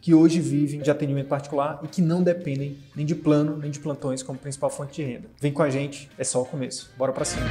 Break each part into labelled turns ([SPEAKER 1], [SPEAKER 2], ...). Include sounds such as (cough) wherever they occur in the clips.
[SPEAKER 1] que hoje vivem de atendimento particular e que não dependem nem de plano nem de plantões como principal fonte de renda. Vem com a gente, é só o começo. Bora para cima.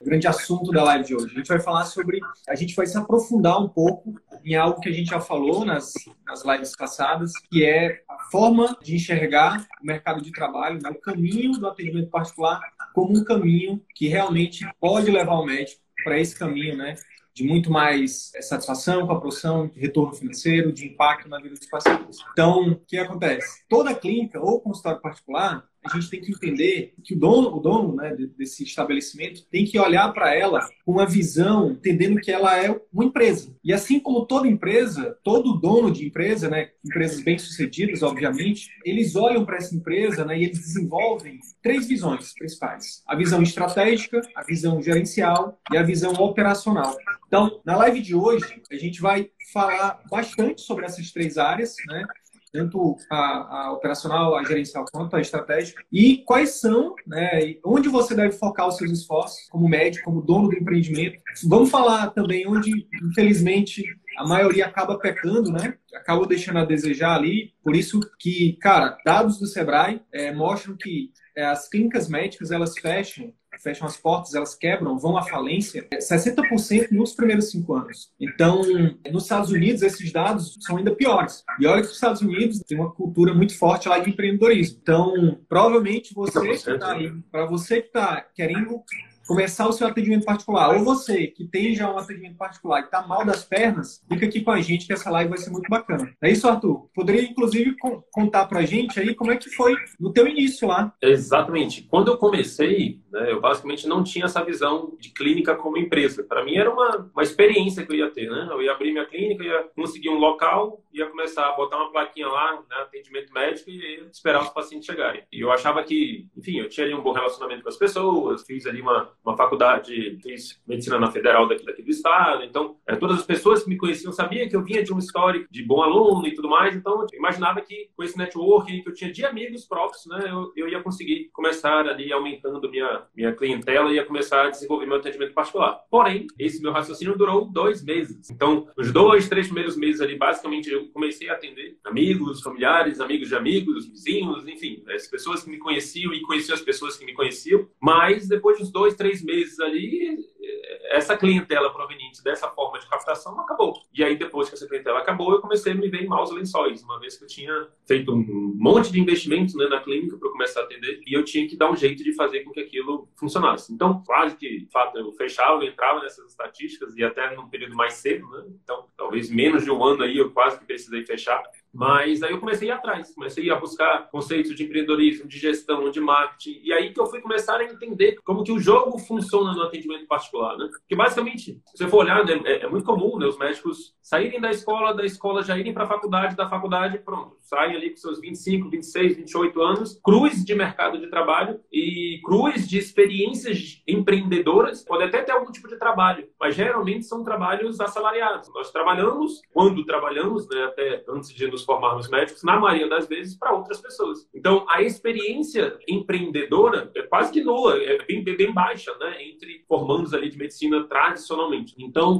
[SPEAKER 1] O grande assunto da live de hoje. A gente vai falar sobre. A gente vai se aprofundar um pouco em algo que a gente já falou nas, nas lives passadas, que é a forma de enxergar o mercado de trabalho, né? o caminho do atendimento particular como um caminho que realmente pode levar o médico para esse caminho, né? De muito mais eh, satisfação com a profissão, de retorno financeiro, de impacto na vida dos pacientes. Então, o que acontece? Toda clínica ou consultório particular, a gente tem que entender que o dono, o dono né, desse estabelecimento tem que olhar para ela com uma visão, entendendo que ela é uma empresa. E assim como toda empresa, todo dono de empresa, né, empresas bem-sucedidas, obviamente, eles olham para essa empresa né, e eles desenvolvem três visões principais: a visão estratégica, a visão gerencial e a visão operacional. Então, na live de hoje, a gente vai falar bastante sobre essas três áreas, né? Tanto a, a, operacional, a gerencial, quanto a estratégica, e quais são, né, onde você deve focar os seus esforços como médico, como dono do empreendimento. Vamos falar também onde, infelizmente, a maioria acaba pecando, né? Acaba deixando a desejar ali. Por isso que, cara, dados do Sebrae é, mostram que é, as clínicas médicas elas fecham fecham as portas, elas quebram, vão à falência, 60% nos primeiros cinco anos. Então, nos Estados Unidos, esses dados são ainda piores. E olha que os Estados Unidos tem uma cultura muito forte lá de empreendedorismo. Então, provavelmente você aí, para você que está querendo começar o seu atendimento particular, ou você que tem já um atendimento particular e está mal das pernas, fica aqui com a gente que essa live vai ser muito bacana. É isso, Arthur? Poderia, inclusive, contar para a gente aí como é que foi no teu início lá?
[SPEAKER 2] Exatamente. Quando eu comecei, né, eu basicamente não tinha essa visão de clínica como empresa. Para mim era uma, uma experiência que eu ia ter. Né? Eu ia abrir minha clínica, ia conseguir um local, ia começar a botar uma plaquinha lá, né, atendimento médico e esperar os pacientes chegarem. E eu achava que, enfim, eu tinha ali um bom relacionamento com as pessoas, fiz ali uma uma faculdade, fiz medicina na federal daqui, daqui do estado, então é, todas as pessoas que me conheciam sabiam que eu vinha de um histórico de bom aluno e tudo mais, então eu imaginava que com esse networking que eu tinha de amigos próprios, né, eu, eu ia conseguir começar ali aumentando minha, minha clientela e ia começar a desenvolver meu atendimento particular. Porém, esse meu raciocínio durou dois meses. Então, nos dois, três primeiros meses ali, basicamente, eu comecei a atender amigos, familiares, amigos de amigos, vizinhos, enfim, as pessoas que me conheciam e conheciam as pessoas que me conheciam. Mas depois dos dois, três meses ali, essa clientela proveniente dessa forma de captação acabou. E aí, depois que essa clientela acabou, eu comecei a me ver em maus lençóis, uma vez que eu tinha feito um monte de investimentos né, na clínica para começar a atender, e eu tinha que dar um jeito de fazer com que aquilo funcionasse. Então, quase que, de fato, eu fechava, eu entrava nessas estatísticas, e até num período mais cedo, né? Então, talvez menos de um ano aí, eu quase que precisei fechar. Mas aí eu comecei a ir atrás, comecei a buscar conceitos de empreendedorismo, de gestão, de marketing, e aí que eu fui começar a entender como que o jogo funciona no atendimento particular, né? Porque basicamente, se você for olhar, né, é, é, muito comum né, os médicos saírem da escola, da escola já irem para a faculdade, da faculdade, pronto, saem ali com seus 25, 26, 28 anos, cruz de mercado de trabalho e cruz de experiências empreendedoras, pode até ter algum tipo de trabalho, mas geralmente são trabalhos assalariados. Nós trabalhamos, quando trabalhamos, né, até antes de nos formarmos médicos, na maioria das vezes, para outras pessoas. Então, a experiência empreendedora é quase que nula, é bem, bem baixa, né? Entre formandos ali de medicina tradicionalmente. Então,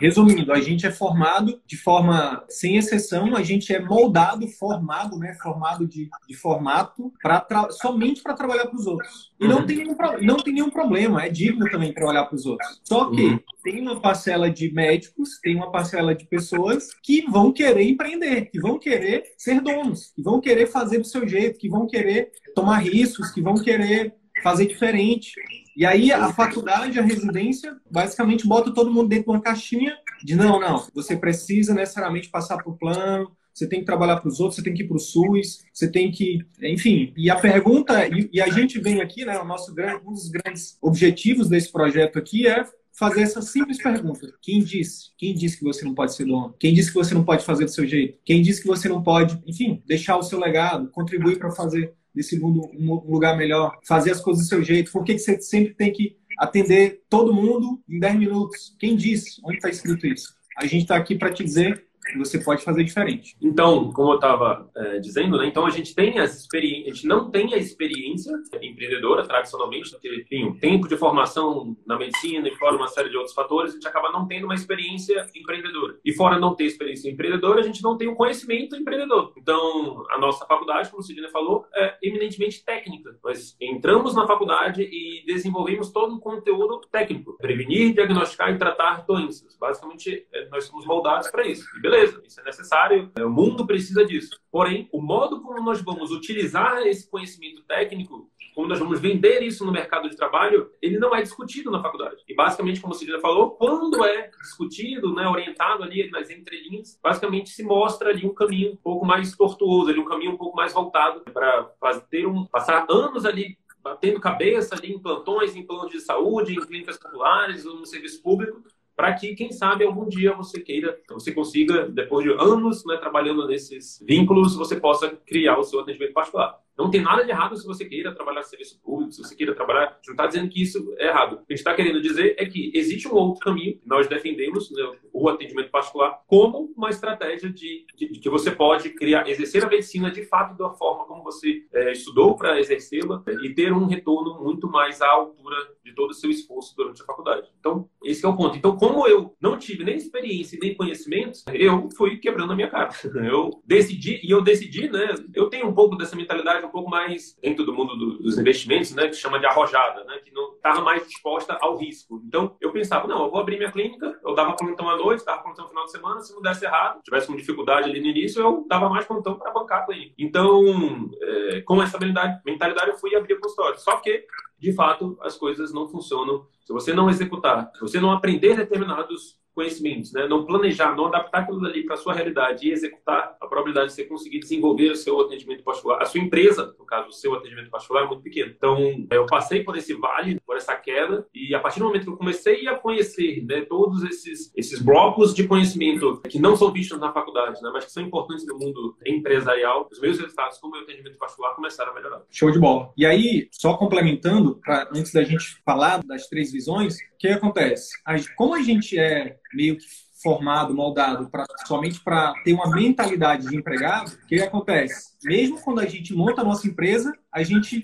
[SPEAKER 1] resumindo, a gente é formado de forma, sem exceção, a gente é moldado, formado, né? Formado de, de formato para somente para trabalhar para os outros. E uhum. não, tem nenhum, não tem nenhum problema, é digno também trabalhar para os outros. Só que uhum. tem uma parcela de médicos, tem uma parcela de pessoas que vão querer empreender, que vão querer ser donos, que vão querer fazer do seu jeito, que vão querer tomar riscos, que vão querer fazer diferente. E aí a faculdade, a residência, basicamente bota todo mundo dentro de uma caixinha de não, não, você precisa necessariamente passar por plano, você tem que trabalhar para os outros, você tem que ir para o SUS, você tem que, enfim. E a pergunta, e, e, a gente vem aqui, né, o nosso grande, um dos grandes objetivos desse projeto aqui é fazer essa simples pergunta: quem disse? Quem disse que você não pode ser dono? Quem disse que você não pode fazer do seu jeito? Quem disse que você não pode, enfim, deixar o seu legado, contribuir para fazer desse mundo um lugar melhor, fazer as coisas do seu jeito? Por que, que você sempre tem que atender todo mundo em 10 minutos? Quem disse? Onde está escrito isso? A gente está aqui para te dizer você pode fazer diferente.
[SPEAKER 2] Então, como eu estava é, dizendo, né, então a gente tem as experiências, a gente não tem a experiência empreendedora tradicionalmente, porque enfim, o tempo de formação na medicina e fora uma série de outros fatores, a gente acaba não tendo uma experiência empreendedora. E fora não ter experiência empreendedora, a gente não tem um conhecimento empreendedor. Então, a nossa faculdade, como o Sidney falou, é eminentemente técnica. Nós entramos na faculdade e desenvolvemos todo um conteúdo técnico, prevenir, diagnosticar e tratar doenças. Basicamente, é, nós somos moldados para isso. E beleza isso é necessário, o mundo precisa disso. Porém, o modo como nós vamos utilizar esse conhecimento técnico, como nós vamos vender isso no mercado de trabalho, ele não é discutido na faculdade. E basicamente, como o Cidina falou, quando é discutido, né, orientado ali nas entrelinhas, basicamente se mostra ali um caminho um pouco mais tortuoso, ali um caminho um pouco mais voltado para ter um passar anos ali batendo cabeça ali em plantões, em planos de saúde, em clínicas populares no serviço público, para que, quem sabe, algum dia você queira, você consiga, depois de anos né, trabalhando nesses vínculos, você possa criar o seu atendimento particular. Não tem nada de errado se você queira trabalhar serviço público, se você queira trabalhar. A gente não está dizendo que isso é errado. O que a gente está querendo dizer é que existe um outro caminho. Nós defendemos né, o atendimento particular como uma estratégia de, de, de, que você pode criar, exercer a medicina de fato da forma como você é, estudou para exercê-la e ter um retorno muito mais à altura de todo o seu esforço durante a faculdade. Então, esse é o ponto. Então, como eu não tive nem experiência nem conhecimento, eu fui quebrando a minha cara. (laughs) Eu decidi, e eu decidi, né? Eu tenho um pouco dessa mentalidade um pouco mais dentro do mundo do, dos investimentos, né? Que chama de arrojada, né? Que não estava mais disposta ao risco. Então, eu pensava, não, eu vou abrir minha clínica, eu dava plantão à noite, dava plantão no final de semana, se não desse errado, tivesse com dificuldade ali no início, eu dava mais plantão para bancar a clínica. Então, é, com essa mentalidade, eu fui abrir a consultório. Só que de fato, as coisas não funcionam. Se você não executar, se você não aprender determinados conhecimentos, né? não planejar, não adaptar aquilo ali para a sua realidade e executar, a probabilidade de você conseguir desenvolver o seu atendimento particular, a sua empresa, no caso, o seu atendimento particular, é muito pequeno. Então, eu passei por esse vale, por essa queda, e a partir do momento que eu comecei a conhecer né, todos esses, esses blocos de conhecimento que não são vistos na faculdade, né, mas que são importantes no mundo empresarial, os meus resultados como meu atendimento particular começaram a melhorar.
[SPEAKER 1] Show de bola. E aí, só complementando, pra, antes da gente falar das três visões, o que acontece? Como a gente é meio que formado, moldado pra, somente para ter uma mentalidade de empregado, o que acontece? Mesmo quando a gente monta a nossa empresa, a gente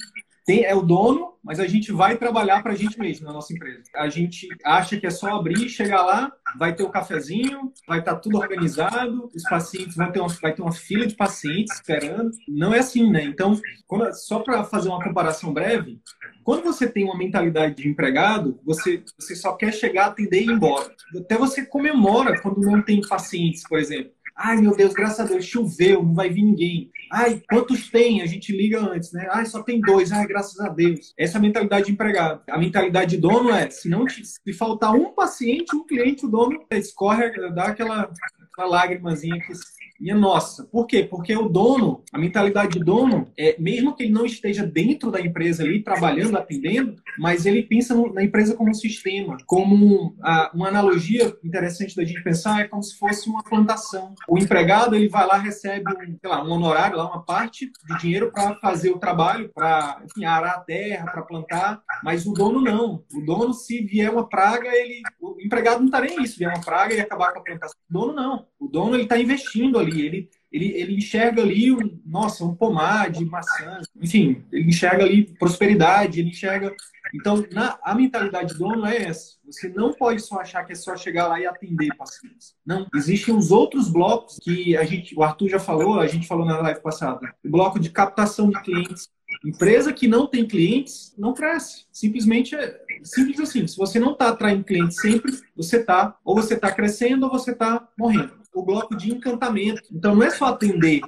[SPEAKER 1] tem, é o dono, mas a gente vai trabalhar para a gente mesmo na nossa empresa. A gente acha que é só abrir, chegar lá, vai ter o um cafezinho, vai estar tá tudo organizado, os pacientes vão ter uma, vai ter uma fila de pacientes esperando. Não é assim, né? Então, quando, só para fazer uma comparação breve, quando você tem uma mentalidade de empregado, você, você só quer chegar, atender e ir embora. Até você comemora quando não tem pacientes, por exemplo. Ai, meu Deus, graças a Deus, choveu, não vai vir ninguém. Ai, quantos tem? A gente liga antes, né? Ai, só tem dois. Ai, graças a Deus. Essa é a mentalidade de empregado. A mentalidade de dono é, se não te, se faltar um paciente, um cliente, o dono escorre, dá aquela, aquela lágrimazinha que minha nossa. Por quê? Porque o dono, a mentalidade de dono, é, mesmo que ele não esteja dentro da empresa ali, trabalhando, atendendo, mas ele pensa na empresa como um sistema, como a, uma analogia interessante da gente pensar é como se fosse uma plantação. O empregado, ele vai lá, recebe um, lá, um honorário, lá, uma parte de dinheiro para fazer o trabalho, para arar a terra, para plantar, mas o dono não. O dono, se vier uma praga, ele, o empregado não está nem isso, vier uma praga e acabar com a plantação. O dono não. O dono, ele está investindo ali ali. Ele, ele, ele enxerga ali, um, nossa, um pomar de maçã, enfim, ele enxerga ali prosperidade, ele enxerga. Então, na, a mentalidade do dono é essa. Você não pode só achar que é só chegar lá e atender pacientes. Não. Existem os outros blocos que a gente, o Arthur já falou, a gente falou na live passada. O bloco de captação de clientes. Empresa que não tem clientes não cresce. Simplesmente é simples assim. Se você não está atraindo clientes sempre, você está, ou você está crescendo ou você está morrendo o bloco de encantamento. Então, não é só atender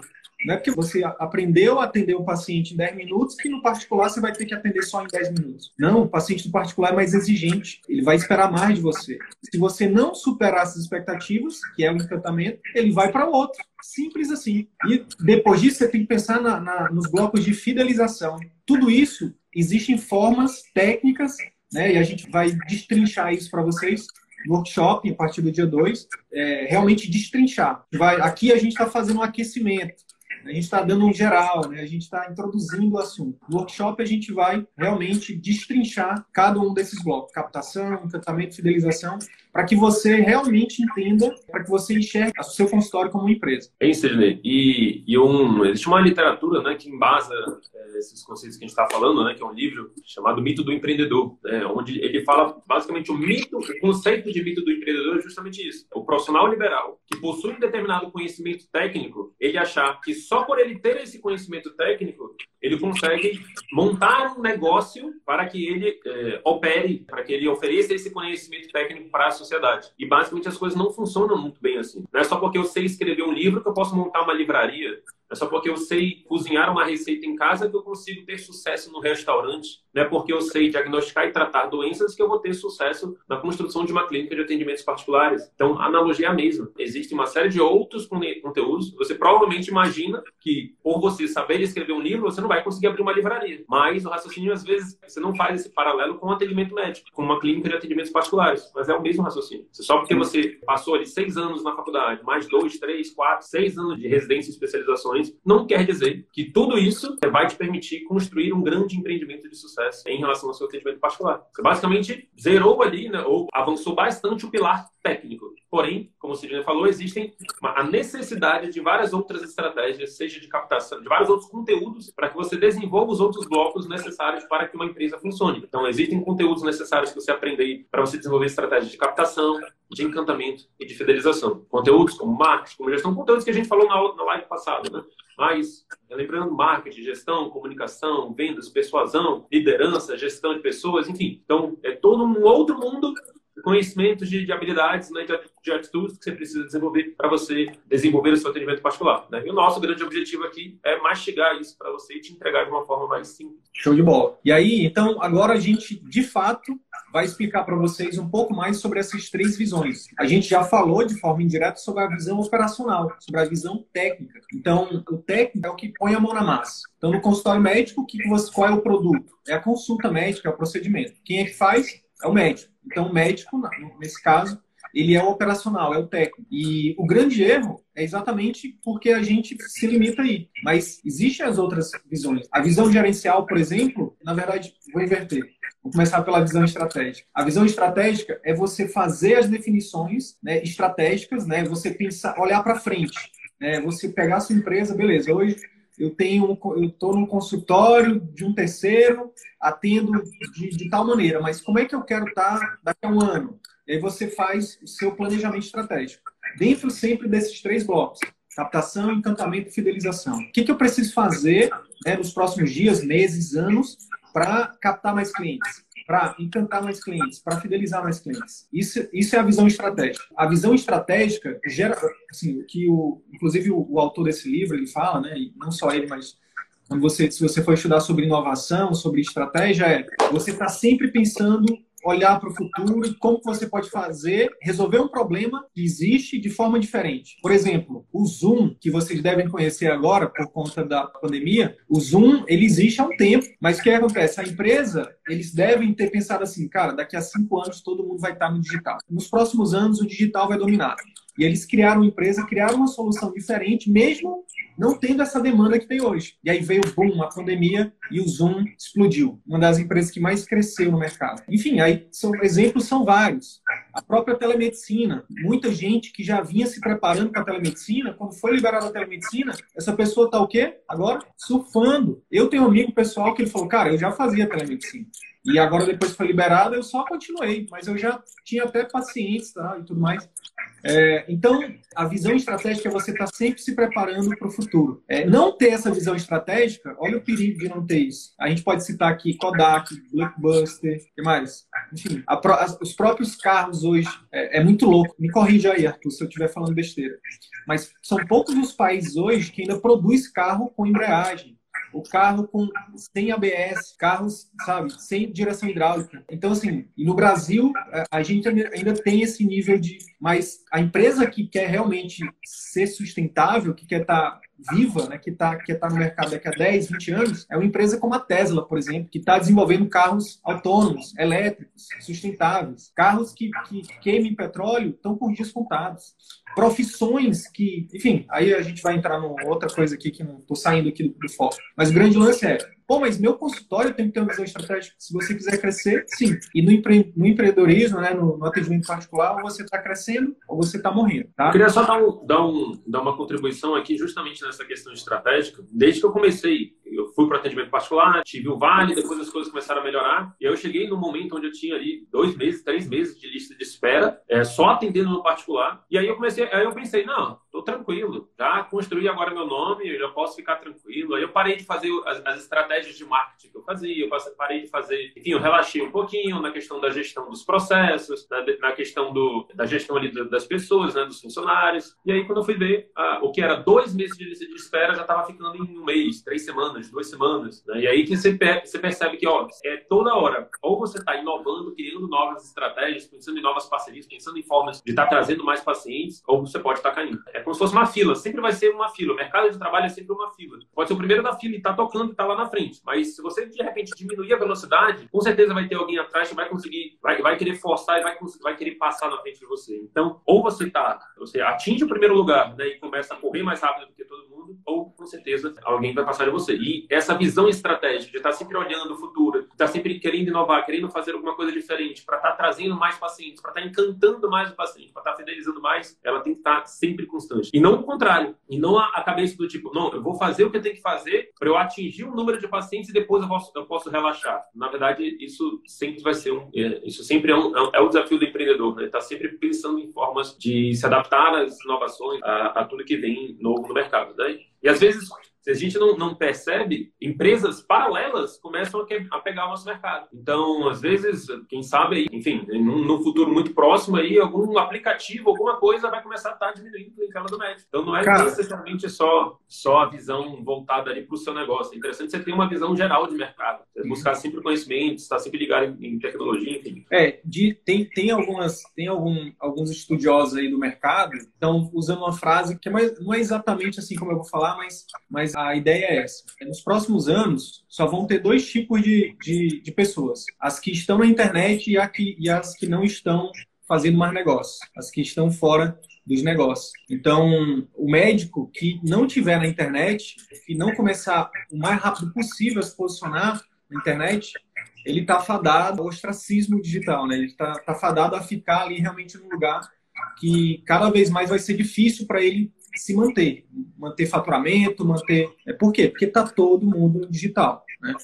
[SPEAKER 1] Não é porque você aprendeu a atender o paciente em 10 minutos que no particular você vai ter que atender só em 10 minutos. Não, o paciente do particular é mais exigente. Ele vai esperar mais de você. Se você não superar essas expectativas, que é o encantamento, ele vai para outro. Simples assim. E depois disso, você tem que pensar na, na, nos blocos de fidelização. Tudo isso existem formas técnicas, né? E a gente vai destrinchar isso para vocês workshop a partir do dia 2, é, realmente destrinchar. Vai, aqui a gente está fazendo um aquecimento. A gente está dando um geral, né? a gente está introduzindo o assunto. No workshop, a gente vai realmente destrinchar cada um desses blocos: captação, encantamento, fidelização, para que você realmente entenda, para que você enxergue o seu consultório como uma empresa.
[SPEAKER 2] É isso, Sidney. E, e um, existe uma literatura né, que embasa é, esses conceitos que a gente está falando, né, que é um livro chamado Mito do Empreendedor, né, onde ele fala basicamente o mito, o conceito de mito do empreendedor é justamente isso. O profissional liberal que possui um determinado conhecimento técnico, ele achar que só por ele ter esse conhecimento técnico, ele consegue montar um negócio para que ele é, opere, para que ele ofereça esse conhecimento técnico para a sociedade. E basicamente as coisas não funcionam muito bem assim. Não é só porque eu sei escrever um livro que eu posso montar uma livraria. É só porque eu sei cozinhar uma receita em casa que eu consigo ter sucesso no restaurante. Não é porque eu sei diagnosticar e tratar doenças que eu vou ter sucesso na construção de uma clínica de atendimentos particulares. Então, a analogia é a mesma. Existe uma série de outros conteúdos. Você provavelmente imagina que, por você saber escrever um livro, você não vai conseguir abrir uma livraria. Mas o raciocínio, às vezes, você não faz esse paralelo com o atendimento médico, com uma clínica de atendimentos particulares. Mas é o mesmo raciocínio. Só porque você passou ali seis anos na faculdade, mais dois, três, quatro, seis anos de residência e especializações, não quer dizer que tudo isso vai te permitir construir um grande empreendimento de sucesso em relação ao seu atendimento particular. Você basicamente zerou ali, né, ou avançou bastante o pilar técnico. Porém, como o Sidney falou, existem a necessidade de várias outras estratégias, seja de captação, de vários outros conteúdos, para que você desenvolva os outros blocos necessários para que uma empresa funcione. Então, existem conteúdos necessários que você aprender para você desenvolver estratégias de captação, de encantamento e de fidelização. Conteúdos como marketing, como gestão, conteúdos que a gente falou na, na live passada, né? Mas, lembrando, marketing, gestão, comunicação, vendas, persuasão, liderança, gestão de pessoas, enfim. Então, é todo um outro mundo conhecimentos de, de habilidades, né, de, de, atitudes que você precisa desenvolver para você desenvolver o seu atendimento particular. Né? E o nosso grande objetivo aqui é mastigar isso para você e te entregar de uma forma mais simples.
[SPEAKER 1] Show de bola. E aí, então, agora a gente, de fato, vai explicar para vocês um pouco mais sobre essas três visões. A gente já falou de forma indireta sobre a visão operacional, sobre a visão técnica. Então, o técnico é o que põe a mão na massa. Então, no consultório médico, que você, qual é o produto? É a consulta médica, é o procedimento. Quem é que faz? É o médico. Então, o médico, nesse caso, ele é o operacional, é o técnico. E o grande erro é exatamente porque a gente se limita aí. Mas existem as outras visões. A visão gerencial, por exemplo, na verdade, vou inverter. Vou começar pela visão estratégica. A visão estratégica é você fazer as definições né, estratégicas, né, você pensar, olhar para frente. Né, você pegar a sua empresa, beleza, hoje eu tenho eu estou num consultório de um terceiro, atendo de, de, tal maneira, mas como é que eu quero estar daqui a um ano? E aí você faz o seu planejamento estratégico. Dentro sempre desses três blocos: captação, encantamento e fidelização. O que, que eu preciso fazer né, nos próximos dias, meses, anos para captar mais clientes? Para encantar mais clientes, para fidelizar mais clientes. Isso, isso é a visão estratégica. A visão estratégica gera, assim, que o, inclusive o, o autor desse livro ele fala, né, e não só ele, mas quando você, se você for estudar sobre inovação, sobre estratégia, é você está sempre pensando olhar para o futuro e como você pode fazer, resolver um problema que existe de forma diferente. Por exemplo, o Zoom, que vocês devem conhecer agora por conta da pandemia, o Zoom, ele existe há um tempo, mas o que acontece? A empresa, eles devem ter pensado assim, cara, daqui a cinco anos todo mundo vai estar no digital. Nos próximos anos o digital vai dominar. E eles criaram uma empresa, criaram uma solução diferente, mesmo não tendo essa demanda que tem hoje. E aí veio o boom, a pandemia, e o Zoom explodiu. Uma das empresas que mais cresceu no mercado. Enfim, aí são, exemplos são vários. A própria telemedicina. Muita gente que já vinha se preparando para a telemedicina, quando foi liberada a telemedicina, essa pessoa está o quê? Agora surfando. Eu tenho um amigo pessoal que ele falou, cara, eu já fazia telemedicina. E agora, depois que foi liberado, eu só continuei, mas eu já tinha até pacientes tá, e tudo mais. É, então, a visão estratégica é você estar tá sempre se preparando para o futuro. É, não ter essa visão estratégica, olha o perigo de não ter isso. A gente pode citar aqui Kodak, Blockbuster, que mais? Enfim, a, a, os próprios carros hoje, é, é, muito louco. Me corrija aí, Arthur, se eu estiver falando besteira. Mas são poucos os países hoje que ainda produz carro com embreagem o carro com sem ABS, carros, sabe, sem direção hidráulica. Então, assim, no Brasil, a gente ainda tem esse nível de. Mas a empresa que quer realmente ser sustentável, que quer estar tá viva, né, que está que tá no mercado daqui a 10, 20 anos, é uma empresa como a Tesla, por exemplo, que está desenvolvendo carros autônomos, elétricos, sustentáveis. Carros que, que queimem petróleo estão por dias contados profissões que, enfim, aí a gente vai entrar numa outra coisa aqui que não estou saindo aqui do, do, foco. Mas o grande lance é, pô, mas meu consultório tem que ter uma visão estratégica. Se você quiser crescer, sim. E no, empre, no empreendedorismo, né, no, no, atendimento particular, ou você está crescendo ou você está morrendo. Tá?
[SPEAKER 2] Eu queria só dar, um, dar, um, dar uma contribuição aqui justamente nessa questão estratégica. Desde que eu comecei, eu fui para atendimento particular, tive o vale, depois as coisas começaram a melhorar. E aí eu cheguei no momento onde eu tinha ali dois meses, três meses de lista de espera, é, só atendendo no particular. E aí eu comecei aí eu pensei, não, tô tranquilo, já construí agora meu nome, eu já posso ficar tranquilo. Aí eu parei de fazer as, as, estratégias de marketing que eu fazia, eu parei de fazer, enfim, eu relaxei um pouquinho na questão da gestão dos processos, na, na questão do, da gestão ali das pessoas, né, dos funcionários. E aí quando eu fui ver, o que era dois meses de, de espera já estava ficando em um mês, três semanas, duas semanas. Né? E aí que você, você percebe que, ó, é toda hora, ou você está inovando, criando novas estratégias, pensando em novas parcerias, pensando em formas de estar tá trazendo mais pacientes, ou você pode estar caindo. É como se fosse uma fila, sempre vai ser uma fila. O mercado de trabalho é sempre uma fila. Pode ser o primeiro da fila e está tocando e está lá na frente. Mas se você de repente diminuir a velocidade, com certeza vai ter alguém atrás que vai conseguir, vai, vai querer forçar e vai, vai querer passar na frente de você. Então, ou você tá, você atinge o primeiro lugar né, e começa a correr mais rápido do que todo mundo, ou com certeza alguém vai passar de você. E essa visão estratégica de estar tá sempre olhando o futuro, estar tá sempre querendo inovar, querendo fazer alguma coisa diferente, para estar tá trazendo mais pacientes, para estar encantando mais o paciente, para estar fidelizando mais, ela tem que estar sempre constante. E não o contrário. E não a, a cabeça do tipo, não, eu vou fazer o que eu tenho que fazer para eu atingir um número de pacientes e depois eu posso, eu posso relaxar. Na verdade, isso sempre vai ser um. É, isso sempre é, um, é, é o desafio do empreendedor, né? Está sempre pensando em formas de se adaptar às inovações, a, a tudo que vem novo no mercado. Né? E às vezes se a gente não, não percebe, empresas paralelas começam a, que, a, pegar o nosso mercado. Então, às vezes, quem sabe, enfim, no futuro muito próximo aí, algum aplicativo, alguma coisa vai começar a estar diminuindo a clientela do médico. Então, não é Cara, necessariamente só, só a visão voltada ali para o seu negócio. É interessante você ter uma visão geral de mercado. Você buscar sempre conhecimento, estar sempre ligado em, em tecnologia, enfim.
[SPEAKER 1] É, de, tem, tem, algumas, tem algum, alguns estudiosos aí do mercado estão usando uma frase que é mais, não é exatamente assim como eu vou falar, mas, mas mas a ideia é essa. Nos próximos anos, só vão ter dois tipos de, de, de pessoas: as que estão na internet e, a que, e as que não estão fazendo mais negócios, as que estão fora dos negócios. Então, o médico que não tiver na internet, que não começar o mais rápido possível a se posicionar na internet, ele está fadado ao ostracismo digital, né? Ele está tá fadado a ficar ali realmente num lugar que cada vez mais vai ser difícil para ele se manter, manter faturamento, manter. É, por quê? Porque está todo mundo digital. Né?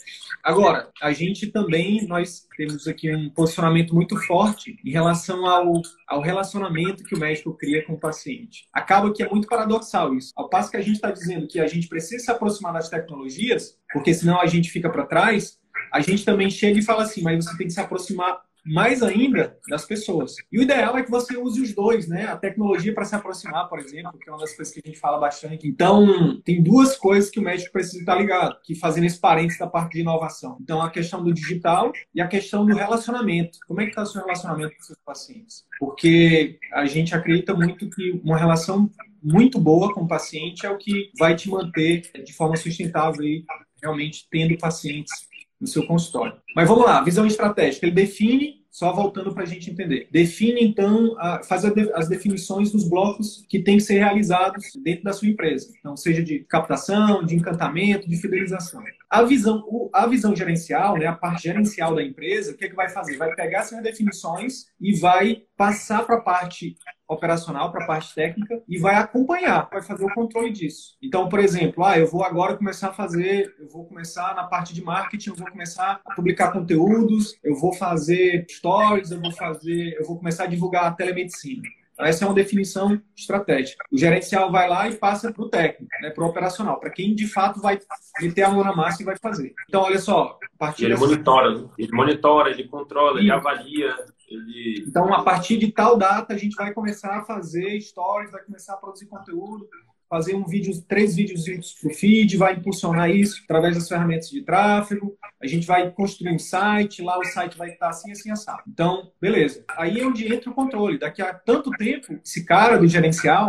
[SPEAKER 1] Agora, a gente também, nós temos aqui um posicionamento muito forte em relação ao, ao relacionamento que o médico cria com o paciente. Acaba que é muito paradoxal isso. Ao passo que a gente está dizendo que a gente precisa se aproximar das tecnologias, porque senão a gente fica para trás, a gente também chega e fala assim, mas você tem que se aproximar mais ainda das pessoas. E o ideal é que você use os dois, né? A tecnologia para se aproximar, por exemplo, que é uma das coisas que a gente fala bastante. Então, tem duas coisas que o médico precisa estar ligado, que fazendo esse parênteses da parte de inovação. Então, a questão do digital e a questão do relacionamento. Como é que está o seu relacionamento com seus pacientes? Porque a gente acredita muito que uma relação muito boa com o paciente é o que vai te manter de forma sustentável e realmente tendo pacientes no seu consultório. Mas vamos lá, visão estratégica. Ele define, só voltando para a gente entender, define então, faz as definições dos blocos que têm que ser realizados dentro da sua empresa. Então, seja de captação, de encantamento, de fidelização. A visão, a visão gerencial, né, a parte gerencial da empresa, o que, é que vai fazer? Vai pegar essas definições e vai passar para a parte operacional, para a parte técnica e vai acompanhar, vai fazer o controle disso. Então, por exemplo, ah, eu vou agora começar a fazer, eu vou começar na parte de marketing, eu vou começar a publicar conteúdos, eu vou fazer stories, eu vou fazer, eu vou começar a divulgar a telemedicina. Essa é uma definição estratégica. O gerencial vai lá e passa para o técnico, né, para o operacional, para quem de fato vai meter a mão na massa e vai fazer. Então, olha só.
[SPEAKER 2] Ele dessa... monitora, né? ele monitora, ele controla, ele avalia. Ele...
[SPEAKER 1] Então, a partir de tal data, a gente vai começar a fazer stories, vai começar a produzir conteúdo, fazer um vídeo, três vídeos o feed, vai impulsionar isso através das ferramentas de tráfego. A gente vai construir um site, lá o site vai estar assim, assim, assado. Então, beleza. Aí é onde entra o controle. Daqui a tanto tempo, esse cara do gerencial,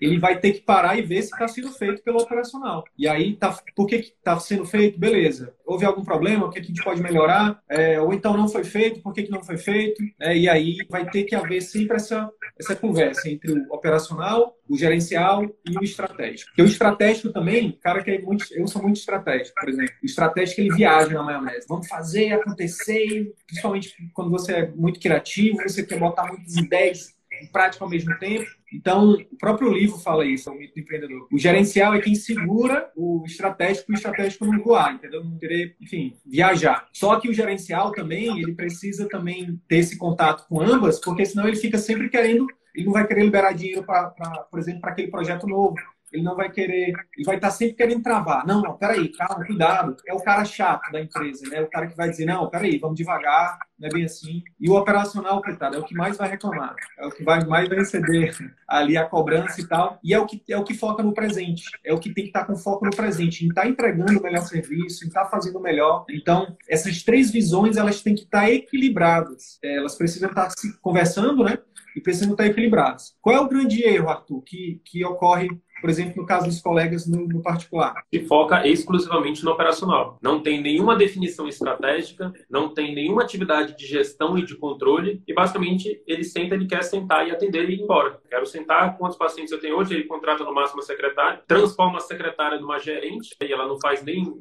[SPEAKER 1] ele vai ter que parar e ver se está sendo feito pelo operacional. E aí, tá, por que está sendo feito? Beleza. Houve algum problema? O que a gente pode melhorar? É, ou então não foi feito? Por que, que não foi feito? É, e aí vai ter que haver sempre essa, essa conversa entre o operacional, o gerencial e o estratégico. Porque o estratégico também, cara que é muito, eu sou muito estratégico, por exemplo. O estratégico ele viaja na maionese. Vamos fazer acontecer, principalmente quando você é muito criativo, você quer botar muitas ideias em prática ao mesmo tempo. Então, o próprio livro fala isso, o mito do empreendedor. O gerencial é quem segura o estratégico e o estratégico não voar, entendeu? Não querer, enfim, viajar. Só que o gerencial também, ele precisa também ter esse contato com ambas, porque senão ele fica sempre querendo, ele não vai querer liberar dinheiro, para, por exemplo, para aquele projeto novo ele não vai querer, ele vai estar sempre querendo travar. Não, não, peraí, calma, cuidado. É o cara chato da empresa, né? O cara que vai dizer, não, peraí, vamos devagar, não é bem assim. E o operacional, coitado, é o que mais vai reclamar, é o que vai mais vai receber ali a cobrança e tal. E é o que é o que foca no presente, é o que tem que estar com foco no presente, em estar tá entregando o melhor serviço, em estar tá fazendo o melhor. Então, essas três visões, elas têm que estar equilibradas. É, elas precisam estar se conversando, né? E precisam estar equilibradas. Qual é o grande erro, Arthur, que, que ocorre por exemplo, no caso dos colegas no, no, particular?
[SPEAKER 2] Se foca exclusivamente no operacional. Não tem nenhuma definição estratégica, não tem nenhuma atividade de gestão e de controle, e basicamente ele senta, ele quer sentar e atender e ir embora. Quero sentar, quantos pacientes eu tenho hoje? Ele contrata no máximo a secretária, transforma a secretária numa gerente, e ela não faz nem,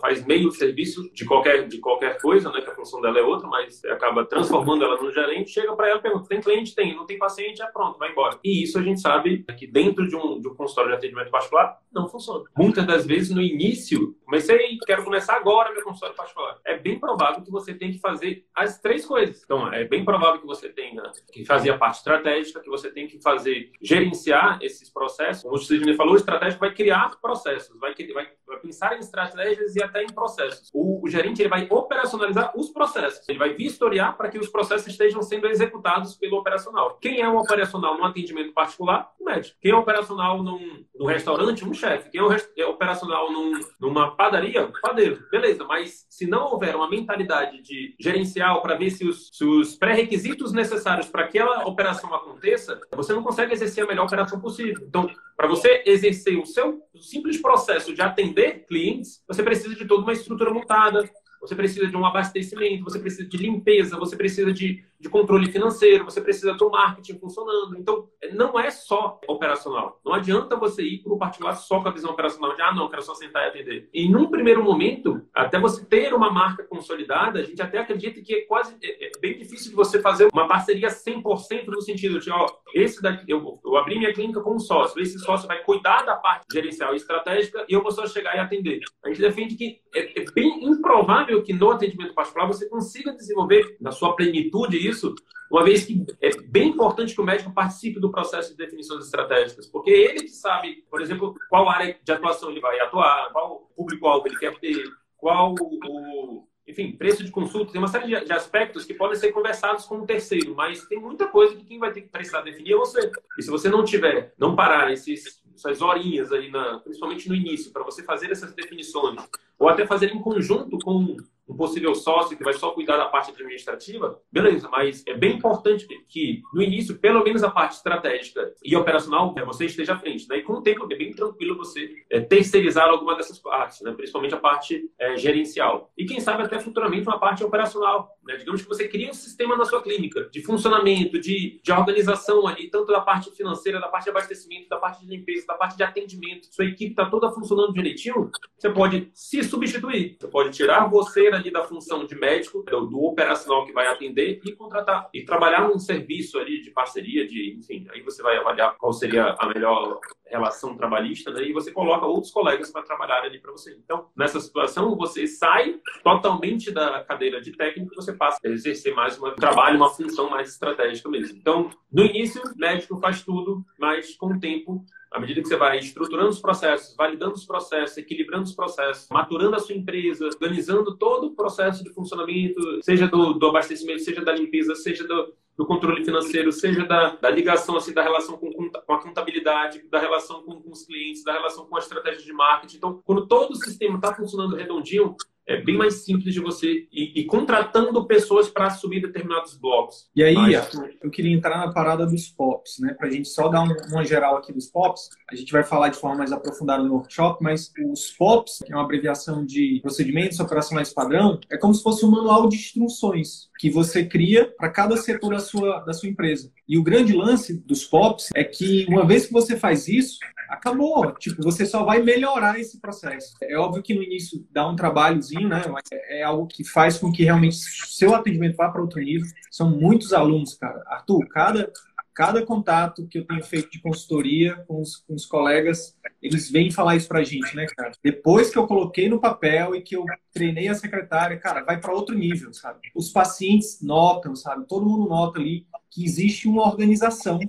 [SPEAKER 2] faz meio serviço de qualquer, de qualquer coisa, né, que a função dela é outra, mas acaba transformando ela no gerente, chega para ela e pergunta, tem cliente? Tem, não tem paciente? É pronto, vai embora. E isso a gente sabe que dentro de um, de um consultório de atendimento particular, não funciona. Muitas das vezes, no início, comecei, quero começar agora meu consultório particular. É bem provável que você tenha que fazer as três coisas. Então, é bem provável que você tenha que fazer a parte estratégica, que você tem que fazer, gerenciar esses processos. Como o Sidney falou, o estratégico vai criar processos, vai, vai, vai pensar em estratégias e até em processos. O, o gerente ele vai operacionalizar os processos. Ele vai vistoriar para que os processos estejam sendo executados pelo operacional. Quem é o operacional no atendimento particular? O médico. Quem é operacional num, no restaurante, um chefe. Quem é, operacional num, numa padaria, padeiro. Beleza, mas se não houver uma mentalidade de gerencial para ver se os, os pré-requisitos necessários para que aquela operação aconteça, você não consegue exercer a melhor operação possível. Então, para você exercer o seu simples processo de atender clientes, você precisa de toda uma estrutura montada, você precisa de um abastecimento, você precisa de limpeza, você precisa de, de controle financeiro, você precisa do marketing funcionando. Então, não é só operacional. Não adianta você ir para o particular só com a visão operacional de, ah, não, quero só sentar e atender. E num primeiro momento, até você ter uma marca consolidada, a gente até acredita que é quase é, é bem difícil de você fazer uma parceria 100% no sentido de, ó, esse daqui, eu, eu abri minha clínica com um sócio, esse sócio vai cuidar da parte gerencial e estratégica e eu vou só chegar e atender. A gente defende que é, é bem improvável que no atendimento particular você consiga desenvolver na sua plenitude isso, uma vez que é bem importante que o médico participe do processo de definições estratégicas, porque ele que sabe, por exemplo, qual área de atuação ele vai atuar, qual público-alvo ele quer ter, qual o, enfim, preço de consulta, tem uma série de, aspectos que podem ser conversados com um terceiro, mas tem muita coisa que quem vai ter que precisar definir é você. E se você não tiver, não parar esses, essas horinhas aí, na, principalmente no início, para você fazer essas definições, ou até fazer em conjunto com um possível sócio que vai só cuidar da parte administrativa, beleza, mas é bem importante que, no início, pelo menos a parte estratégica e operacional, né, você esteja à frente. Né? E com o tempo é bem tranquilo você é, terceirizar alguma dessas partes, né? principalmente a parte é, gerencial. E quem sabe até futuramente uma parte operacional. Né? Digamos que você cria um sistema na sua clínica de funcionamento, de, de organização ali, tanto da parte financeira, da parte de abastecimento, da parte de limpeza, da parte de atendimento. Sua equipe está toda funcionando direitinho. Você pode se substituir. Você pode tirar você ali da função de médico, do, do operacional que vai atender e contratar e trabalhar num serviço ali de parceria, de enfim. Aí você vai avaliar qual seria a melhor relação trabalhista, né? E você coloca outros colegas para trabalhar ali para você. Então, nessa situação, você sai totalmente da cadeira de técnico você passa a exercer mais um trabalho, uma função mais estratégica mesmo. Então, no início, o médico faz tudo, mas com o tempo à medida que você vai estruturando os processos, validando os processos, equilibrando os processos, maturando a sua empresa, organizando todo o processo de funcionamento, seja do, do abastecimento, seja da limpeza, seja do, do controle financeiro, seja da, da ligação assim da relação com, com a contabilidade, da relação com, com, os clientes, da relação com a estratégia de marketing. Então, quando todo o sistema está funcionando redondinho, é bem mais simples de você ir, ir contratando pessoas para assumir determinados blocos.
[SPEAKER 1] E aí, Mas... eu queria entrar na parada dos POPs, né? Para a gente só dar um, uma geral aqui dos POPs. A gente vai falar de forma mais aprofundada no workshop, mas os POPs, que é uma abreviação de procedimentos operacionais padrão, é como se fosse um manual de instruções que você cria para cada setor da sua, da sua empresa. E o grande lance dos POPs é que uma vez que você faz isso, acabou. Tipo, você só vai melhorar esse processo. É óbvio que no início dá um trabalhozinho, né? Mas é algo que faz com que realmente seu atendimento vá para outro nível. São muitos alunos, cara. Arthur, cada, cada contato que eu tenho feito de consultoria com os, com os colegas, eles vêm falar isso pra gente, né, cara? Depois que eu coloquei no papel e que eu treinei a secretária, cara, vai para outro nível, sabe? Os pacientes notam, sabe? Todo mundo nota ali que existe uma organização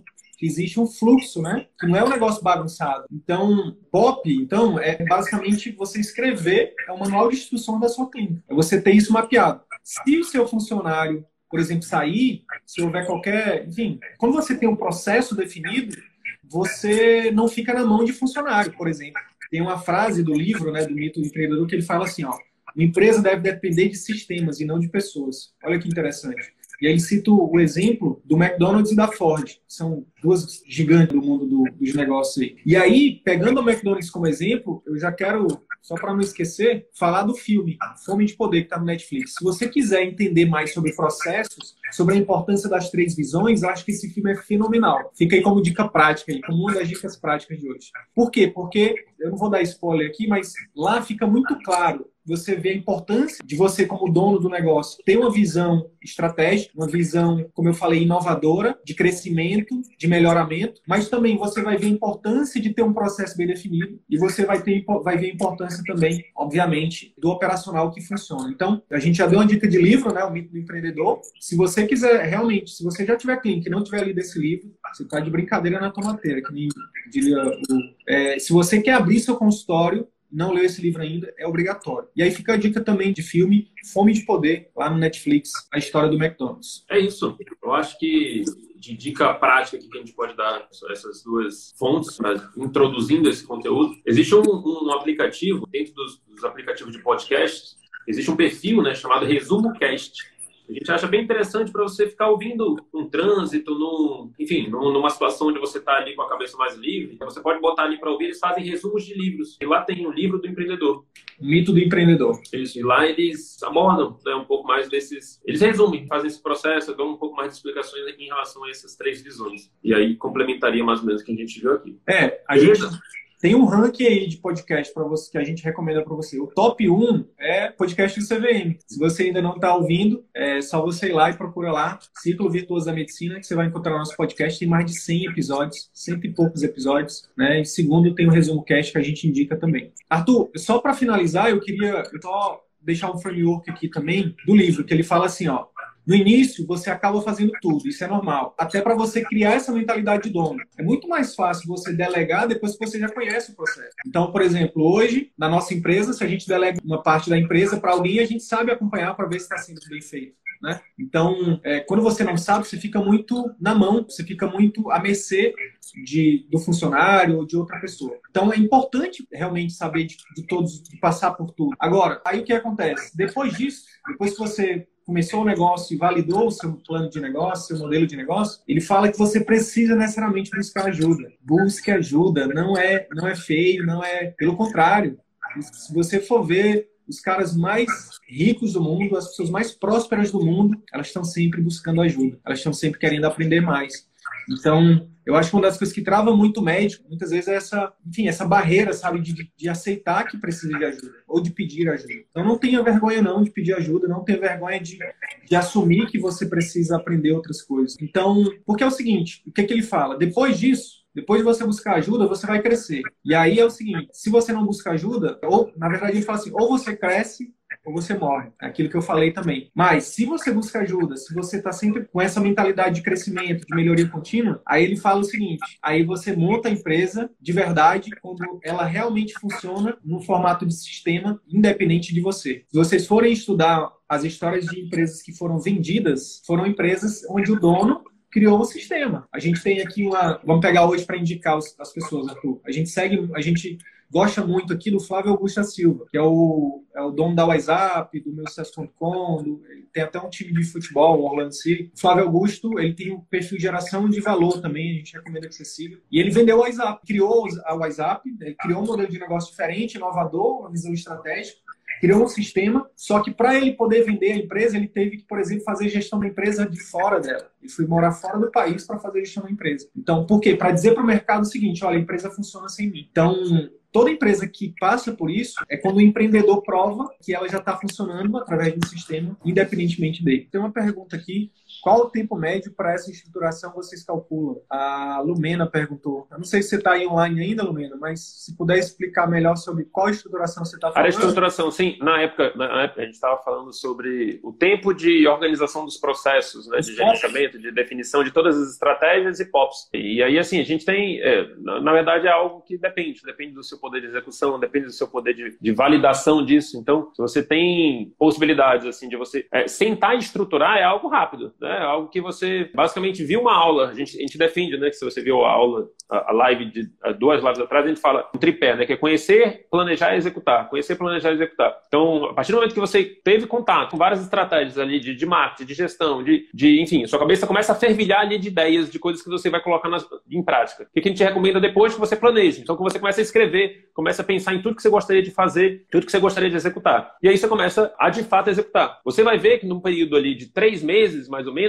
[SPEAKER 1] existe um fluxo, né? Que não é um negócio bagunçado. Então, POP, então, é basicamente você escrever, é o manual de instrução da sua clínica. É você ter isso mapeado. Se o seu funcionário, por exemplo, sair, se houver qualquer. Enfim, quando você tem um processo definido, você não fica na mão de funcionário, por exemplo. Tem uma frase do livro, né, do mito do empreendedor, que ele fala assim, ó, uma empresa deve depender de sistemas e não de pessoas. Olha que interessante. E aí cito o exemplo do McDonald's e da Ford, que são duas gigantes do mundo do, dos negócios aí. E aí, pegando o McDonald's como exemplo, eu já quero, só para não esquecer, falar do filme Fome de Poder, que está no Netflix. Se você quiser entender mais sobre processos, sobre a importância das três visões, acho que esse filme é fenomenal. Fica aí como dica prática, como uma das dicas práticas de hoje. Por quê? Porque, eu não vou dar spoiler aqui, mas lá fica muito claro você vê a importância de você, como dono do negócio, ter uma visão estratégica, uma visão, como eu falei, inovadora, de crescimento, de melhoramento, mas também você vai ver a importância de ter um processo bem definido e você vai, ter, vai ver a importância também, obviamente, do operacional que funciona. Então, a gente já deu uma dica de livro, né, o mito do empreendedor. Se você quiser realmente, se você já tiver cliente e não tiver lido esse livro, você está de brincadeira na tomateira, que nem diria o, é, se você quer abrir seu consultório, não leu esse livro ainda, é obrigatório. E aí fica a dica também de filme Fome de Poder, lá no Netflix, a história do McDonald's.
[SPEAKER 2] É isso. Eu acho que de dica prática que a gente pode dar essas duas fontes, introduzindo esse conteúdo. Existe um, um aplicativo, dentro dos, dos, aplicativos de podcast, existe um perfil né, chamado Resumo Cast a gente acha bem interessante para você ficar ouvindo um trânsito, num, enfim, numa situação onde você está ali com a cabeça mais livre. Você pode botar ali para ouvir, eles fazem resumos de livros. E lá tem o livro do empreendedor.
[SPEAKER 1] Mito do empreendedor.
[SPEAKER 2] Isso, e lá eles abordam né, um pouco mais desses. Eles resumem, fazem esse processo, dão um pouco mais de explicações em relação a essas três visões. E aí complementaria mais ou menos o que a gente viu aqui.
[SPEAKER 1] É, a gente. Tem um ranking aí de podcast para você que a gente recomenda para você. O top 1 é podcast do CVM. Se você ainda não está ouvindo, é só você ir lá e procura lá Ciclo Virtuoso da Medicina, que você vai encontrar nosso podcast. Tem mais de 100 episódios, cento e poucos episódios. Né? E segundo, tem o resumo cast que a gente indica também. Arthur, só para finalizar, eu queria só deixar um framework aqui também do livro, que ele fala assim, ó, no início, você acaba fazendo tudo, isso é normal. Até para você criar essa mentalidade de dono. É muito mais fácil você delegar depois que você já conhece o processo. Então, por exemplo, hoje, na nossa empresa, se a gente delega uma parte da empresa para alguém, a gente sabe acompanhar para ver se está sendo bem feito. Né? Então, é, quando você não sabe, você fica muito na mão, você fica muito à mercê de, do funcionário ou de outra pessoa. Então, é importante realmente saber de, de todos, de passar por tudo. Agora, aí o que acontece? Depois disso, depois que você começou o negócio e validou o seu plano de negócio, seu modelo de negócio, ele fala que você precisa necessariamente buscar ajuda. Busque ajuda, não é, não é feio, não é. Pelo contrário, se você for ver os caras mais ricos do mundo, as pessoas mais prósperas do mundo, elas estão sempre buscando ajuda, elas estão sempre querendo aprender mais. Então, eu acho que uma das coisas que trava muito o médico, muitas vezes, é essa, enfim, essa barreira, sabe, de, de aceitar que precisa de ajuda, ou de pedir ajuda. Então, não tenha vergonha, não, de pedir ajuda, não tenha vergonha de, de assumir que você precisa aprender outras coisas. Então, porque é o seguinte, o que, é que ele fala? Depois disso, depois de você buscar ajuda, você vai crescer. E aí é o seguinte: se você não busca ajuda, ou na verdade ele fala assim, ou você cresce ou você morre. É aquilo que eu falei também. Mas se você busca ajuda, se você está sempre com essa mentalidade de crescimento, de melhoria contínua, aí ele fala o seguinte: aí você monta a empresa de verdade quando ela realmente funciona no formato de sistema independente de você. Se vocês forem estudar as histórias de empresas que foram vendidas, foram empresas onde o dono criou um sistema. A gente tem aqui uma. Vamos pegar hoje para indicar as pessoas, Arthur. A gente segue, a gente gosta muito aqui do Flávio Augusto Silva, que é o, é o dono da WhatsApp, do meu sucesso.com, tem até um time de futebol, o Orlando City. O Flávio Augusto, ele tem um perfil de geração de valor também, a gente recomenda que você siga. E ele vendeu o WhatsApp, criou a WhatsApp, criou um modelo de negócio diferente, inovador, uma visão estratégica criou um sistema, só que para ele poder vender a empresa, ele teve que, por exemplo, fazer gestão da empresa de fora dela. E fui morar fora do país para fazer gestão da empresa. Então, por quê? Para dizer para o mercado o seguinte: olha, a empresa funciona sem mim. Então, toda empresa que passa por isso é quando o empreendedor prova que ela já está funcionando através de um sistema, independentemente dele. Tem uma pergunta aqui qual o tempo médio para essa estruturação vocês calculam? A Lumena perguntou. Eu não sei se você está aí online ainda, Lumena, mas se puder explicar melhor sobre qual estruturação você está falando.
[SPEAKER 2] A estruturação, sim. Na época, na época a gente estava falando sobre o tempo de organização dos processos, né, de gerenciamento, de definição de todas as estratégias e POPs. E aí, assim, a gente tem, é, na verdade, é algo que depende. Depende do seu poder de execução, depende do seu poder de, de validação disso. Então, se você tem possibilidades, assim, de você é, sentar e estruturar, é algo rápido. Né? É algo que você basicamente viu uma aula. A gente, a gente defende, né? Que se você viu a aula, a, a live de a duas lives atrás, a gente fala um tripé, né? Que é conhecer, planejar e executar. Conhecer, planejar e executar. Então, a partir do momento que você teve contato com várias estratégias ali de, de marketing, de gestão, de, de, enfim, sua cabeça começa a fervilhar ali de ideias, de coisas que você vai colocar nas, em prática. O que a gente recomenda depois que você planeje? Então, que você começa a escrever, começa a pensar em tudo que você gostaria de fazer, tudo que você gostaria de executar. E aí você começa a, de fato, executar. Você vai ver que num período ali de três meses, mais ou menos,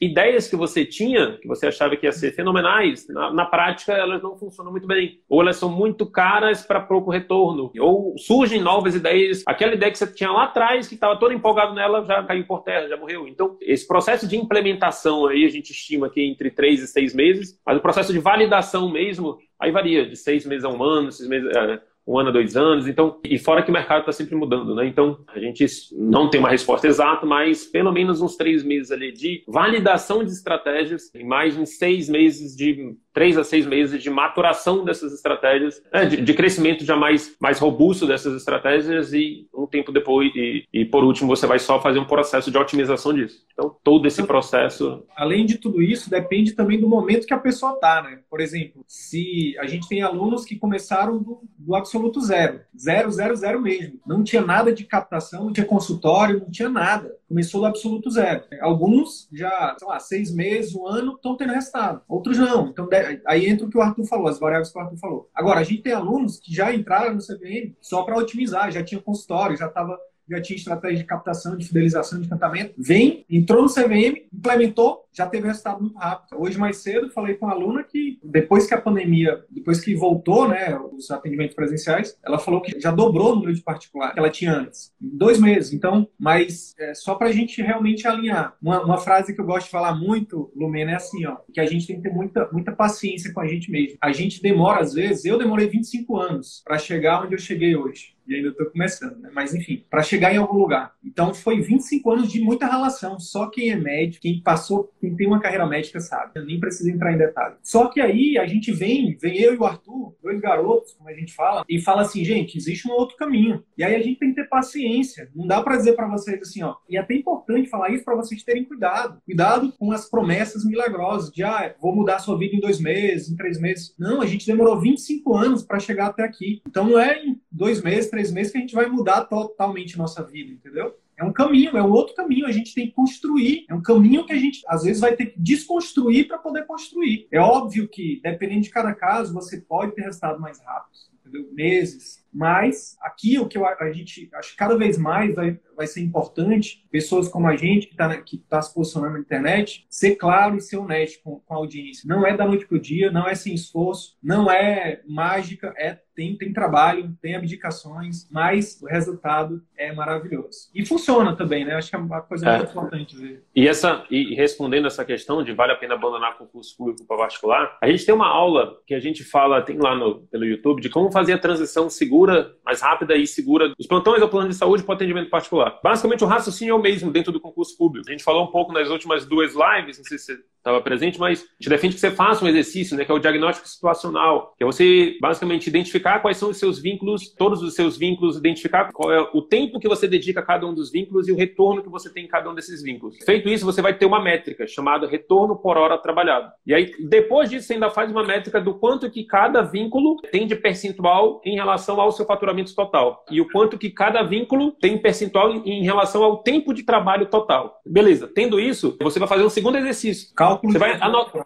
[SPEAKER 2] ideias que você tinha, que você achava que ia ser fenomenais, na, na prática elas não funcionam muito bem. Ou elas são muito caras para pouco retorno. Ou surgem novas ideias. Aquela ideia que você tinha lá atrás, que estava todo empolgado nela, já caiu por terra, já morreu. Então, esse processo de implementação aí, a gente estima que entre três e seis meses, mas o processo de validação mesmo, aí varia, de seis meses a um ano, seis meses, é, um ano dois anos. Então, e fora que o mercado está sempre mudando, né? Então, a gente não tem uma resposta exata, mas pelo menos uns três meses ali de validação de estratégias e mais uns seis meses de três a seis meses de maturação dessas estratégias, né, de, de, crescimento já mais, mais robusto dessas estratégias e um tempo depois, e, e, por último, você vai só fazer um processo de otimização disso. Então, todo esse processo.
[SPEAKER 1] Além de tudo isso, depende também do momento que a pessoa está, né? Por exemplo, se a gente tem alunos que começaram do, do absoluto zero, zero, zero, zero mesmo. Não tinha nada de captação, não tinha consultório, não tinha nada. Começou do absoluto zero. Alguns já, sei lá, seis meses, um ano, estão tendo resultado. Outros não. Então, aí entra o que o Arthur falou, as variáveis que o Arthur falou. Agora, a gente tem alunos que já entraram no CVM só para otimizar, já tinha consultório, já estava já tinha estratégia de captação, de fidelização, de encantamento. Vem, entrou no CVM, implementou, já teve resultado muito rápido. Hoje, mais cedo, falei com uma aluna que, depois que a pandemia, depois que voltou, né, os atendimentos presenciais, ela falou que já dobrou o número de particular que ela tinha antes. Em dois meses. Então, mas é, só para a gente realmente alinhar. Uma, uma, frase que eu gosto de falar muito, Lumena, é assim, ó, que a gente tem que ter muita, muita paciência com a gente mesmo. A gente demora, às vezes, eu demorei 25 anos para chegar onde eu cheguei hoje e ainda estou começando, né? Mas enfim, para chegar em algum lugar. Então foi 25 anos de muita relação. Só quem é médico, quem passou, quem tem uma carreira médica sabe. Eu nem preciso entrar em detalhe. Só que aí a gente vem, vem eu e o Arthur, dois garotos, como a gente fala, e fala assim, gente, existe um outro caminho. E aí a gente tem que ter paciência. Não dá para dizer para vocês assim, ó. E é até importante falar isso para vocês terem cuidado. Cuidado com as promessas milagrosas de, ah, vou mudar a sua vida em dois meses, em três meses. Não, a gente demorou 25 anos para chegar até aqui. Então não é em dois meses, três meses que a gente vai mudar totalmente nossa vida, entendeu? É um caminho, é um outro caminho, a gente tem que construir. É um caminho que a gente, às vezes, vai ter que desconstruir para poder construir. É óbvio que, dependendo de cada caso, você pode ter resultado mais rápido entendeu? meses. Mas aqui o que eu, a gente acho que cada vez mais vai, vai ser importante, pessoas como a gente que está que tá se posicionando na internet, ser claro e ser honesto com, com a audiência. Não é da noite para o dia, não é sem esforço, não é mágica, é tem, tem trabalho, tem abdicações, mas o resultado é maravilhoso. E funciona também, né? Acho que é uma coisa é. muito importante ver.
[SPEAKER 2] E, essa, e respondendo essa questão de vale a pena abandonar concurso público para particular, a gente tem uma aula que a gente fala, tem lá no, pelo YouTube, de como fazer a transição segura, mais rápida e segura dos plantões ao plano de saúde para atendimento particular. Basicamente, o raciocínio é o mesmo dentro do concurso público. A gente falou um pouco nas últimas duas lives, não sei se estava presente, mas gente defende que você faça um exercício, né, que é o diagnóstico situacional, que é você basicamente identificar identificar quais são os seus vínculos, todos os seus vínculos, identificar qual é o tempo que você dedica a cada um dos vínculos e o retorno que você tem em cada um desses vínculos. Feito isso, você vai ter uma métrica chamada retorno por hora trabalhado. E aí, depois disso, você ainda faz uma métrica do quanto que cada vínculo tem de percentual em relação ao seu faturamento total. E o quanto que cada vínculo tem percentual em relação ao tempo de trabalho total. Beleza. Tendo isso, você vai fazer um segundo exercício.
[SPEAKER 1] Cálculo
[SPEAKER 2] você vai anotar.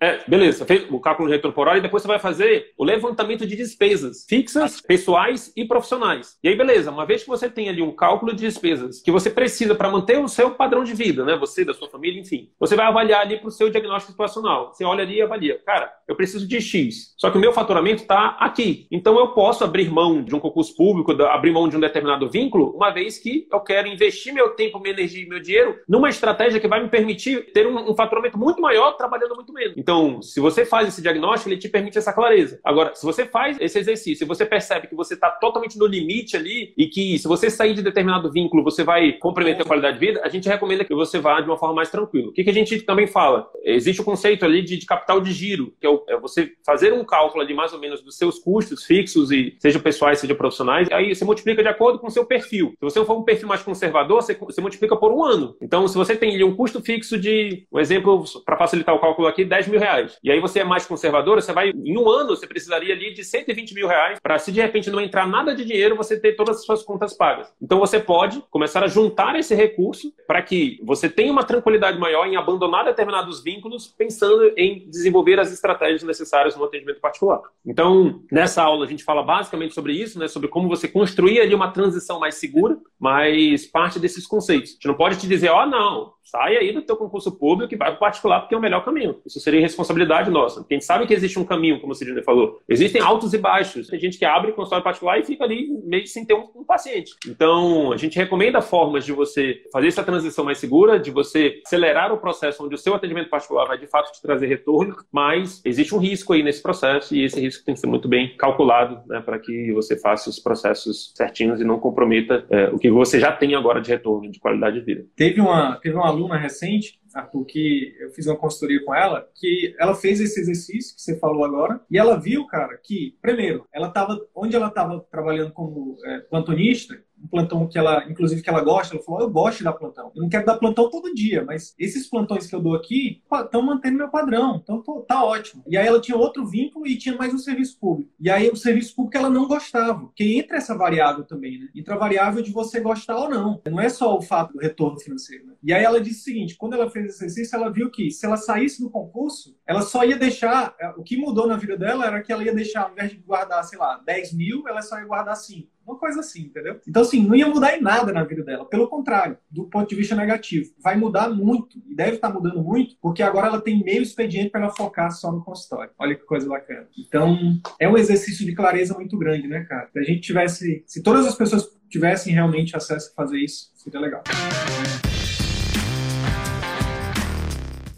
[SPEAKER 2] É, beleza. Fez o cálculo de retorno por hora e depois você vai fazer o levantamento de despesas despesas fixas, pessoais e profissionais. E aí, beleza, uma vez que você tem ali um cálculo de despesas que você precisa para manter o seu padrão de vida, né? Você, da sua família, enfim, você vai avaliar ali para o seu diagnóstico situacional. Você olha ali e avalia. Cara, eu preciso de X, só que o meu faturamento está aqui. Então eu posso abrir mão de um concurso público, abrir mão de um determinado vínculo, uma vez que eu quero investir meu tempo, minha energia e meu dinheiro numa estratégia que vai me permitir ter um, um faturamento muito maior trabalhando muito menos. Então, se você faz esse diagnóstico, ele te permite essa clareza. Agora, se você faz esse exercício você percebe que você está totalmente no limite ali e que se você sair de determinado vínculo você vai comprometer a qualidade de vida, a gente recomenda que você vá de uma forma mais tranquila. O que, que a gente também fala? Existe o conceito ali de, de capital de giro, que é, o, é, você fazer um cálculo ali mais ou menos dos seus custos fixos, e seja pessoais, seja profissionais, aí você multiplica de acordo com o seu perfil. Se você for um perfil mais conservador, você, você multiplica por um ano. Então, se você tem ali um custo fixo de, um exemplo, para facilitar o cálculo aqui, 10 mil reais, e aí você é mais conservador, você vai, em um ano, você precisaria ali de 120 mil reais para se de repente não entrar nada de dinheiro, você ter todas as suas contas pagas. Então você pode começar a juntar esse recurso para que você tenha uma tranquilidade maior em abandonar determinados vínculos, pensando em desenvolver as estratégias necessárias no atendimento particular. Então, nessa aula a gente fala basicamente sobre isso, né, sobre como você construir ali uma transição mais segura, mas parte desses conceitos. A gente não pode te dizer, ó, oh, não, sai aí do teu concurso público e vai para o particular porque é o melhor caminho. Isso seria responsabilidade nossa. Porque a gente sabe que existe um caminho, como o Sidney falou. Existem altos e baixos. Tem gente que abre consultório particular e fica ali meio sem ter um, um, paciente. Então, a gente recomenda formas de você fazer essa transição mais segura, de você acelerar o processo onde o seu atendimento particular vai de fato te trazer retorno, mas existe um risco aí nesse processo e esse risco tem que ser muito bem calculado né, para que você faça os processos certinhos e não comprometa é, o que você já tem agora de retorno, de qualidade de vida.
[SPEAKER 1] Teve uma, teve uma aluna recente Arthur, que eu fiz uma consultoria com ela, que ela fez esse exercício que você falou agora, e ela viu, cara, que, primeiro, ela estava, onde ela estava trabalhando como é, plantonista, um plantão que ela, inclusive, que ela gosta, ela falou, eu gosto de dar plantão. Eu não quero dar plantão todo dia, mas esses plantões que eu dou aqui estão mantendo meu padrão, então tô, tá ótimo. E aí ela tinha outro vínculo e tinha mais um serviço público. E aí o serviço público ela não gostava, porque entra essa variável também, né? Entra a variável de você gostar ou não. Não é só o fato do retorno financeiro, né? E aí ela disse o seguinte, quando ela fez esse exercício, ela viu que se ela saísse do concurso, ela só ia deixar, é, o que mudou na vida dela era que ela ia deixar, ao invés de guardar, sei lá, 10 mil, ela só ia guardar 5. Uma coisa assim, entendeu? Então, assim, não ia mudar em nada na vida dela. Pelo contrário, do ponto de vista negativo. Vai mudar muito, e deve estar mudando muito, porque agora ela tem meio expediente para ela focar só no consultório. Olha que coisa bacana. Então, é um exercício de clareza muito grande, né, cara? Se a gente tivesse. Se todas as pessoas tivessem realmente acesso a fazer isso, seria legal.